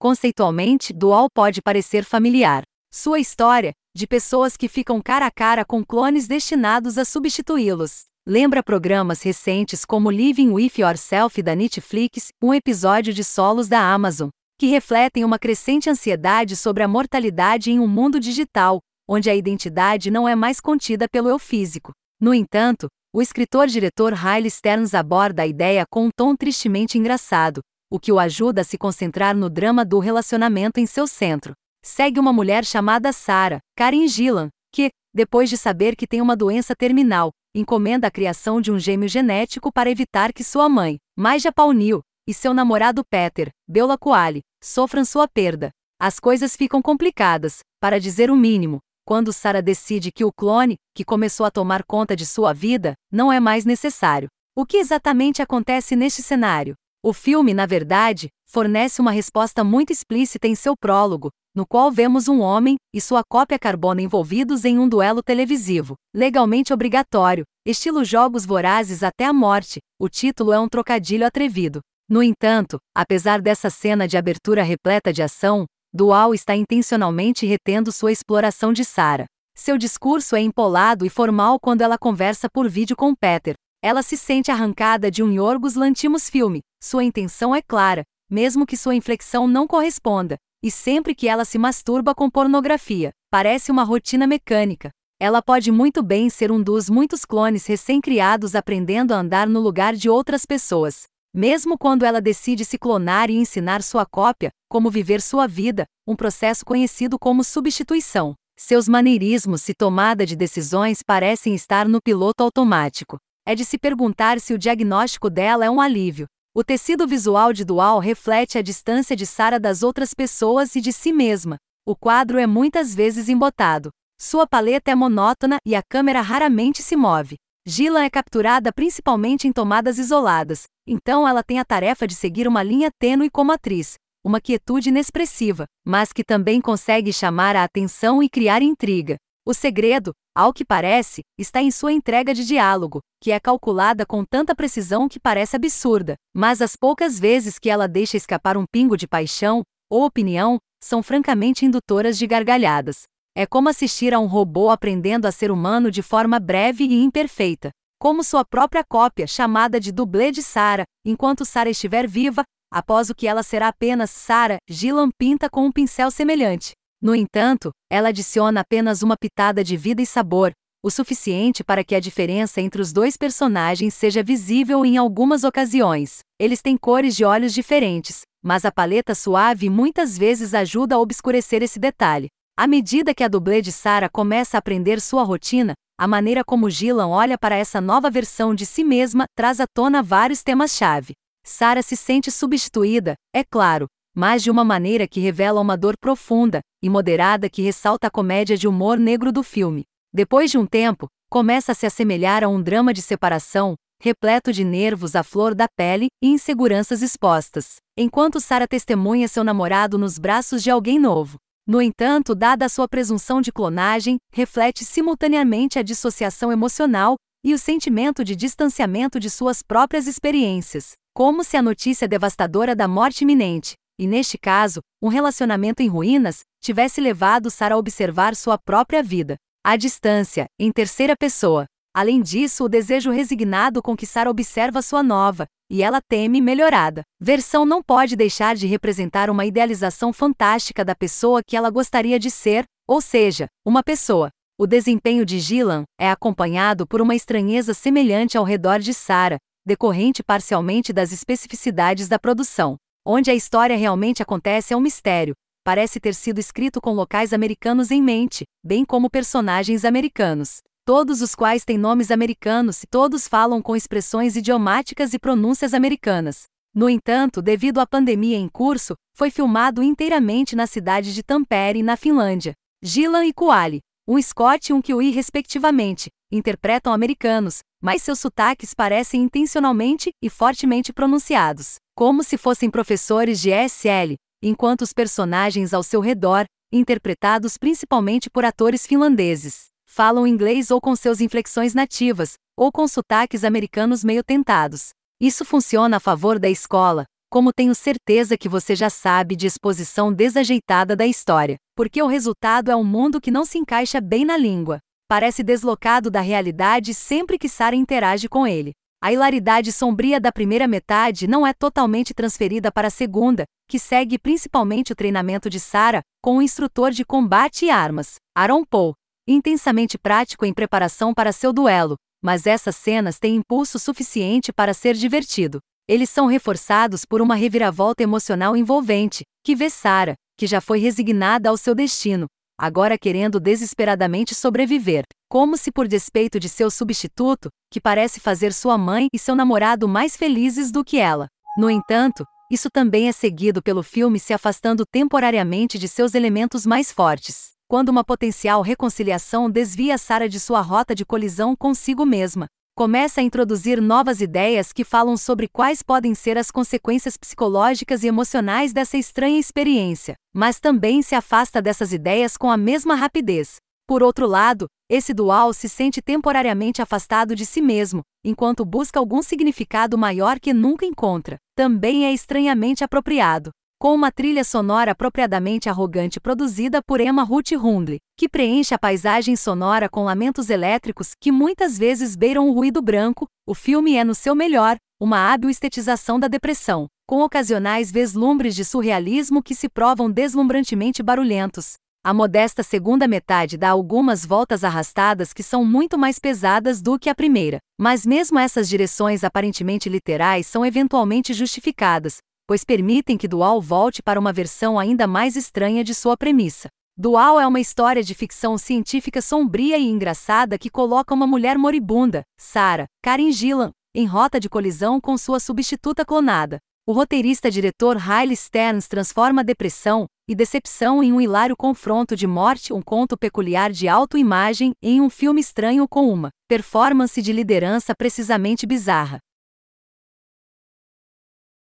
Conceitualmente, Dual pode parecer familiar. Sua história, de pessoas que ficam cara a cara com clones destinados a substituí-los. Lembra programas recentes como Living with Yourself da Netflix, um episódio de solos da Amazon, que refletem uma crescente ansiedade sobre a mortalidade em um mundo digital, onde a identidade não é mais contida pelo eu físico. No entanto, o escritor-diretor Riley Stearns aborda a ideia com um tom tristemente engraçado, o que o ajuda a se concentrar no drama do relacionamento em seu centro. Segue uma mulher chamada Sarah, Karen Gillan, que, depois de saber que tem uma doença terminal, encomenda a criação de um gêmeo genético para evitar que sua mãe, Maja Paunil, e seu namorado Peter, Beula Coali, sofram sua perda. As coisas ficam complicadas, para dizer o mínimo, quando Sarah decide que o clone, que começou a tomar conta de sua vida, não é mais necessário. O que exatamente acontece neste cenário? O filme, na verdade, fornece uma resposta muito explícita em seu prólogo, no qual vemos um homem e sua cópia carbono envolvidos em um duelo televisivo, legalmente obrigatório, estilo Jogos Vorazes até a morte. O título é um trocadilho atrevido. No entanto, apesar dessa cena de abertura repleta de ação, Dual está intencionalmente retendo sua exploração de Sarah. Seu discurso é empolado e formal quando ela conversa por vídeo com Peter. Ela se sente arrancada de um Yorgos Lantimos filme. Sua intenção é clara, mesmo que sua inflexão não corresponda. E sempre que ela se masturba com pornografia, parece uma rotina mecânica. Ela pode muito bem ser um dos muitos clones recém-criados aprendendo a andar no lugar de outras pessoas. Mesmo quando ela decide se clonar e ensinar sua cópia como viver sua vida, um processo conhecido como substituição. Seus maneirismos e tomada de decisões parecem estar no piloto automático. É de se perguntar se o diagnóstico dela é um alívio. O tecido visual de Dual reflete a distância de Sara das outras pessoas e de si mesma. O quadro é muitas vezes embotado. Sua paleta é monótona e a câmera raramente se move. Gillan é capturada principalmente em tomadas isoladas, então ela tem a tarefa de seguir uma linha tênue como atriz, uma quietude inexpressiva, mas que também consegue chamar a atenção e criar intriga. O segredo, ao que parece, está em sua entrega de diálogo, que é calculada com tanta precisão que parece absurda, mas as poucas vezes que ela deixa escapar um pingo de paixão ou opinião, são francamente indutoras de gargalhadas. É como assistir a um robô aprendendo a ser humano de forma breve e imperfeita como sua própria cópia, chamada de dublê de Sarah, enquanto Sarah estiver viva, após o que ela será apenas Sarah, Gillan pinta com um pincel semelhante. No entanto, ela adiciona apenas uma pitada de vida e sabor, o suficiente para que a diferença entre os dois personagens seja visível em algumas ocasiões. Eles têm cores de olhos diferentes, mas a paleta suave muitas vezes ajuda a obscurecer esse detalhe. À medida que a dublê de Sarah começa a aprender sua rotina, a maneira como Gillan olha para essa nova versão de si mesma traz à tona vários temas-chave. Sarah se sente substituída, é claro, mas de uma maneira que revela uma dor profunda e moderada que ressalta a comédia de humor negro do filme. Depois de um tempo, começa a se assemelhar a um drama de separação, repleto de nervos à flor da pele e inseguranças expostas, enquanto Sarah testemunha seu namorado nos braços de alguém novo. No entanto, dada a sua presunção de clonagem, reflete simultaneamente a dissociação emocional e o sentimento de distanciamento de suas próprias experiências, como se a notícia devastadora da morte iminente, e neste caso, um relacionamento em ruínas, tivesse levado Sarah a observar sua própria vida. À distância, em terceira pessoa. Além disso, o desejo resignado com que Sarah observa sua nova, e ela teme melhorada. Versão não pode deixar de representar uma idealização fantástica da pessoa que ela gostaria de ser, ou seja, uma pessoa. O desempenho de Gillan é acompanhado por uma estranheza semelhante ao redor de Sarah, decorrente parcialmente das especificidades da produção. Onde a história realmente acontece é um mistério. Parece ter sido escrito com locais americanos em mente, bem como personagens americanos todos os quais têm nomes americanos e todos falam com expressões idiomáticas e pronúncias americanas. No entanto, devido à pandemia em curso, foi filmado inteiramente na cidade de Tampere, na Finlândia. Gillan e Kuali, um Scott e um Kiwi respectivamente, interpretam americanos, mas seus sotaques parecem intencionalmente e fortemente pronunciados, como se fossem professores de ESL, enquanto os personagens ao seu redor, interpretados principalmente por atores finlandeses, falam inglês ou com seus inflexões nativas, ou com sotaques americanos meio tentados. Isso funciona a favor da escola, como tenho certeza que você já sabe de exposição desajeitada da história, porque o resultado é um mundo que não se encaixa bem na língua. Parece deslocado da realidade sempre que Sarah interage com ele. A hilaridade sombria da primeira metade não é totalmente transferida para a segunda, que segue principalmente o treinamento de Sarah com o instrutor de combate e armas, Aaron Paul, intensamente prático em preparação para seu duelo, mas essas cenas têm impulso suficiente para ser divertido. Eles são reforçados por uma reviravolta emocional envolvente, que vê Sarah, que já foi resignada ao seu destino, agora querendo desesperadamente sobreviver, como se por despeito de seu substituto, que parece fazer sua mãe e seu namorado mais felizes do que ela. No entanto, isso também é seguido pelo filme se afastando temporariamente de seus elementos mais fortes, quando uma potencial reconciliação desvia Sarah de sua rota de colisão consigo mesma, começa a introduzir novas ideias que falam sobre quais podem ser as consequências psicológicas e emocionais dessa estranha experiência, mas também se afasta dessas ideias com a mesma rapidez. Por outro lado, esse dual se sente temporariamente afastado de si mesmo, enquanto busca algum significado maior que nunca encontra. Também é estranhamente apropriado com uma trilha sonora apropriadamente arrogante produzida por Emma Ruth Hundley, que preenche a paisagem sonora com lamentos elétricos que muitas vezes beiram o ruído branco, o filme é no seu melhor, uma hábil estetização da depressão, com ocasionais vislumbres de surrealismo que se provam deslumbrantemente barulhentos. A modesta segunda metade dá algumas voltas arrastadas que são muito mais pesadas do que a primeira, mas mesmo essas direções aparentemente literais são eventualmente justificadas, pois permitem que Dual volte para uma versão ainda mais estranha de sua premissa. Dual é uma história de ficção científica sombria e engraçada que coloca uma mulher moribunda, Sarah, Karen Gillan, em rota de colisão com sua substituta clonada. O roteirista-diretor Riley Stearns transforma depressão e decepção em um hilário confronto de morte, um conto peculiar de autoimagem, em um filme estranho com uma performance de liderança precisamente bizarra.